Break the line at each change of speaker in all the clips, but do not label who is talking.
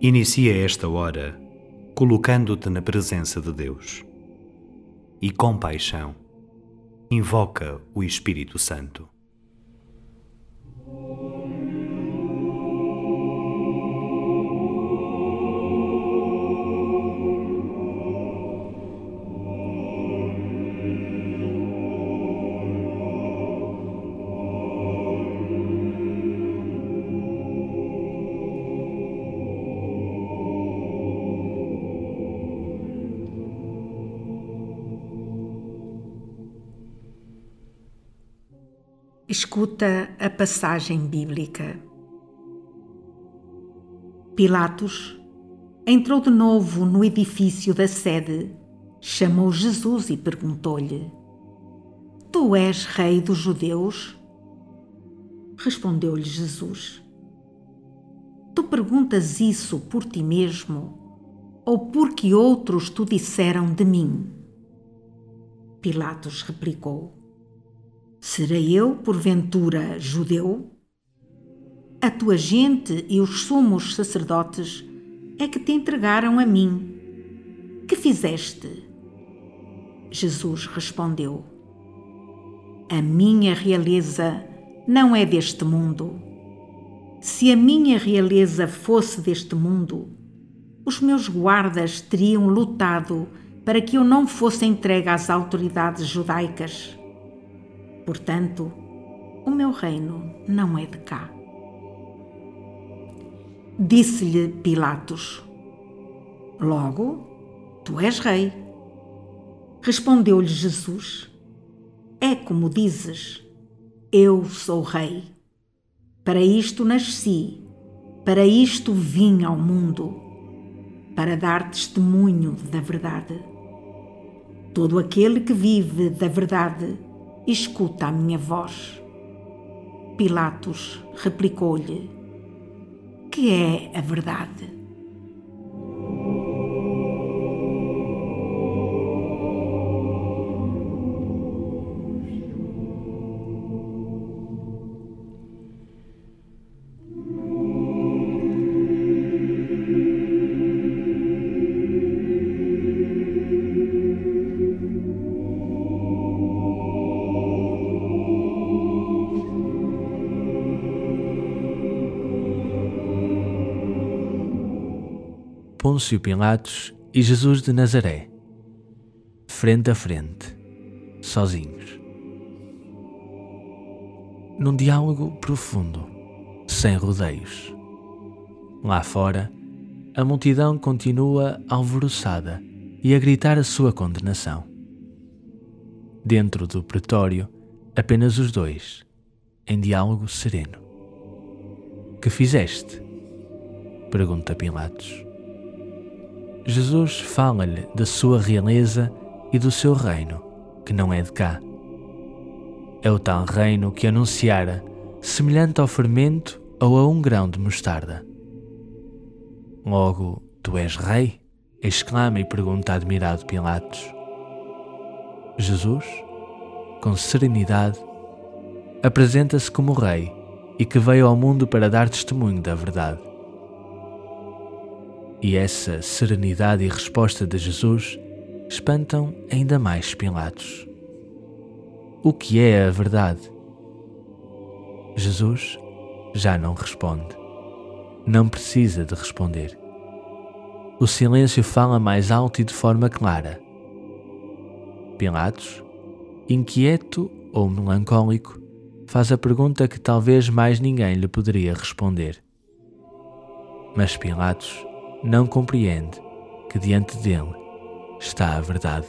Inicia esta hora colocando-te na presença de Deus e, com paixão, invoca o Espírito Santo.
Escuta a passagem bíblica. Pilatos entrou de novo no edifício da sede, chamou Jesus e perguntou-lhe: Tu és rei dos judeus? Respondeu-lhe Jesus: Tu perguntas isso por ti mesmo ou porque outros tu disseram de mim? Pilatos replicou: Serei eu, porventura, judeu? A tua gente e os sumos sacerdotes é que te entregaram a mim. Que fizeste? Jesus respondeu: A minha realeza não é deste mundo. Se a minha realeza fosse deste mundo, os meus guardas teriam lutado para que eu não fosse entregue às autoridades judaicas. Portanto, o meu reino não é de cá. Disse-lhe Pilatos: Logo, tu és rei. Respondeu-lhe Jesus: É como dizes, eu sou rei. Para isto nasci, para isto vim ao mundo, para dar testemunho da verdade. Todo aquele que vive da verdade escuta a minha voz. Pilatos replicou-lhe: Que é a verdade?
Pôncio Pilatos e Jesus de Nazaré, frente a frente, sozinhos. Num diálogo profundo, sem rodeios. Lá fora, a multidão continua alvoroçada e a gritar a sua condenação. Dentro do pretório, apenas os dois, em diálogo sereno. Que fizeste? pergunta Pilatos. Jesus fala-lhe da sua realeza e do seu reino, que não é de cá. É o tal reino que anunciara, semelhante ao fermento ou a um grão de mostarda. Logo, tu és rei? exclama e pergunta admirado Pilatos. Jesus, com serenidade, apresenta-se como rei e que veio ao mundo para dar testemunho da verdade. E essa serenidade e resposta de Jesus espantam ainda mais Pilatos. O que é a verdade? Jesus já não responde. Não precisa de responder. O silêncio fala mais alto e de forma clara. Pilatos, inquieto ou melancólico, faz a pergunta que talvez mais ninguém lhe poderia responder. Mas Pilatos não compreende que diante dele está a verdade.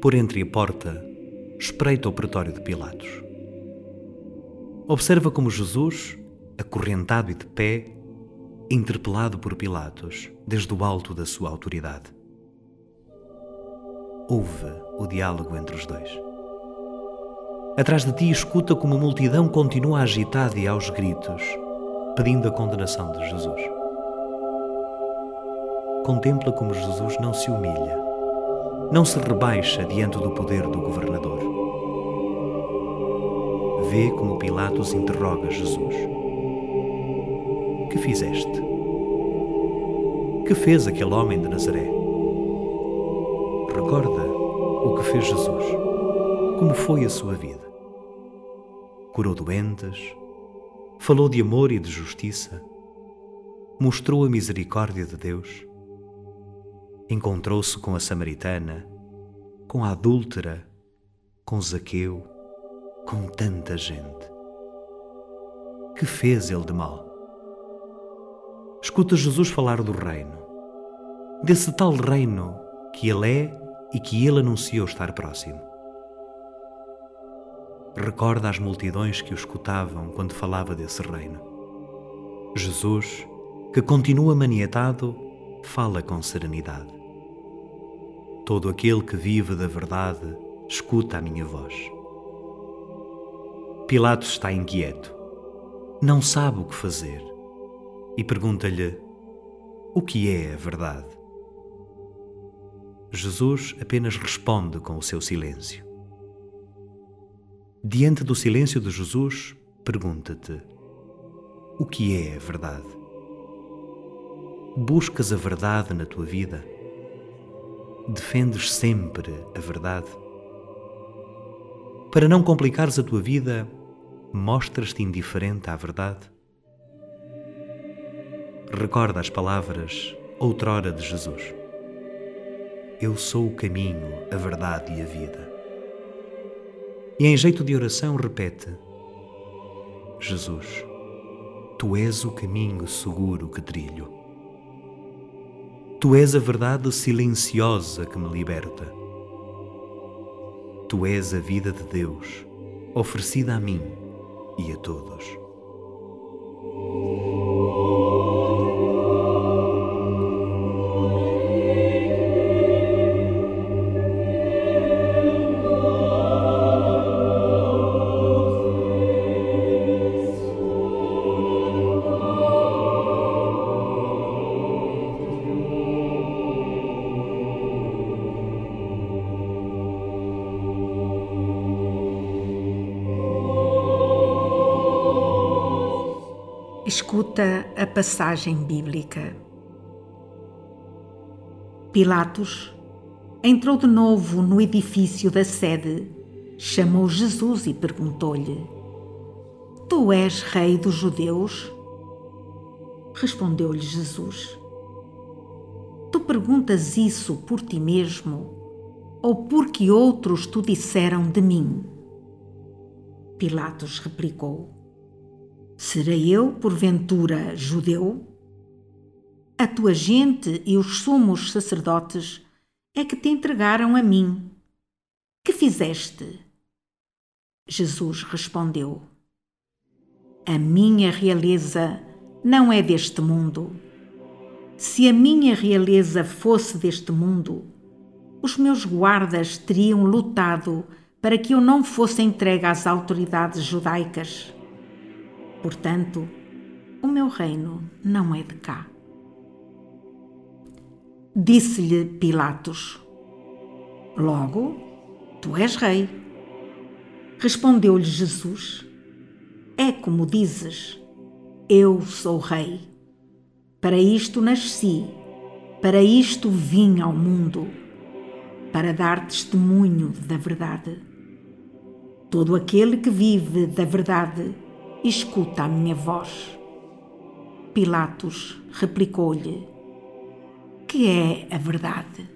Por entre a porta, espreita o pretório de Pilatos. Observa como Jesus, acorrentado e de pé, interpelado por Pilatos desde o alto da sua autoridade. Ouve o diálogo entre os dois. Atrás de ti escuta como a multidão continua agitada e aos gritos, pedindo a condenação de Jesus. Contempla como Jesus não se humilha, não se rebaixa diante do poder do governador. Vê como Pilatos interroga Jesus. Que fizeste? Que fez aquele homem de Nazaré? Recorda o que fez Jesus, como foi a sua vida. Curou doentes, falou de amor e de justiça, mostrou a misericórdia de Deus, encontrou-se com a samaritana, com a adúltera, com Zaqueu, com tanta gente. Que fez ele de mal? Escuta Jesus falar do reino, desse tal reino que ele é e que ele anunciou estar próximo. Recorda as multidões que o escutavam quando falava desse reino. Jesus, que continua maniatado, fala com serenidade. Todo aquele que vive da verdade escuta a minha voz. Pilatos está inquieto. Não sabe o que fazer e pergunta-lhe: O que é a verdade? Jesus apenas responde com o seu silêncio. Diante do silêncio de Jesus, pergunta-te: O que é a verdade? Buscas a verdade na tua vida? Defendes sempre a verdade? Para não complicares a tua vida, mostras-te indiferente à verdade? Recorda as palavras outrora de Jesus. Eu sou o caminho, a verdade e a vida. E em jeito de oração repete: Jesus, tu és o caminho seguro que trilho. Tu és a verdade silenciosa que me liberta. Tu és a vida de Deus, oferecida a mim e a todos.
Escuta a passagem bíblica. Pilatos entrou de novo no edifício da sede, chamou Jesus e perguntou-lhe: Tu és rei dos judeus? Respondeu-lhe Jesus: Tu perguntas isso por ti mesmo ou porque outros tu disseram de mim? Pilatos replicou: Serei eu, porventura, judeu? A tua gente e os sumos sacerdotes é que te entregaram a mim. Que fizeste? Jesus respondeu: A minha realeza não é deste mundo. Se a minha realeza fosse deste mundo, os meus guardas teriam lutado para que eu não fosse entregue às autoridades judaicas. Portanto, o meu reino não é de cá. Disse-lhe Pilatos: Logo, tu és rei. Respondeu-lhe Jesus: É como dizes, eu sou rei. Para isto nasci, para isto vim ao mundo, para dar testemunho da verdade. Todo aquele que vive da verdade escuta a minha voz. Pilatos replicou-lhe: Que é a verdade?